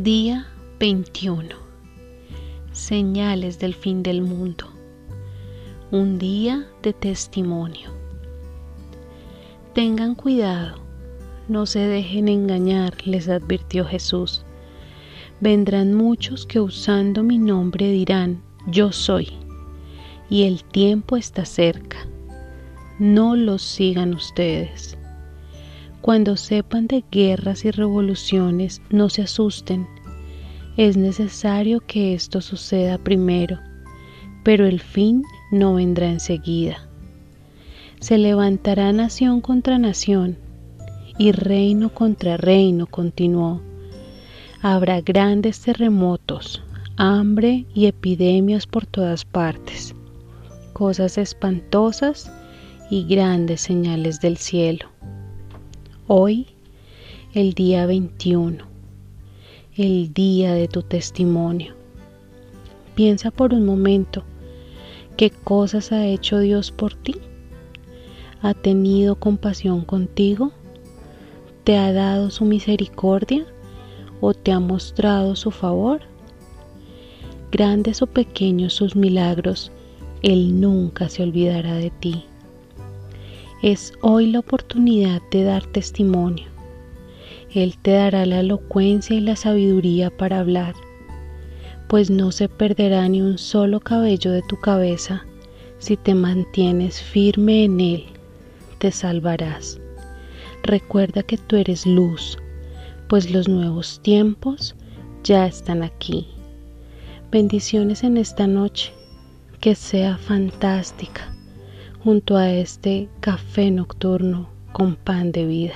Día 21. Señales del fin del mundo. Un día de testimonio. Tengan cuidado, no se dejen engañar, les advirtió Jesús. Vendrán muchos que usando mi nombre dirán, yo soy, y el tiempo está cerca. No los sigan ustedes. Cuando sepan de guerras y revoluciones, no se asusten. Es necesario que esto suceda primero, pero el fin no vendrá enseguida. Se levantará nación contra nación y reino contra reino, continuó. Habrá grandes terremotos, hambre y epidemias por todas partes, cosas espantosas y grandes señales del cielo. Hoy, el día 21, el día de tu testimonio. Piensa por un momento qué cosas ha hecho Dios por ti. ¿Ha tenido compasión contigo? ¿Te ha dado su misericordia o te ha mostrado su favor? Grandes o pequeños sus milagros, Él nunca se olvidará de ti. Es hoy la oportunidad de dar testimonio. Él te dará la elocuencia y la sabiduría para hablar, pues no se perderá ni un solo cabello de tu cabeza si te mantienes firme en Él, te salvarás. Recuerda que tú eres luz, pues los nuevos tiempos ya están aquí. Bendiciones en esta noche, que sea fantástica junto a este café nocturno con pan de vida.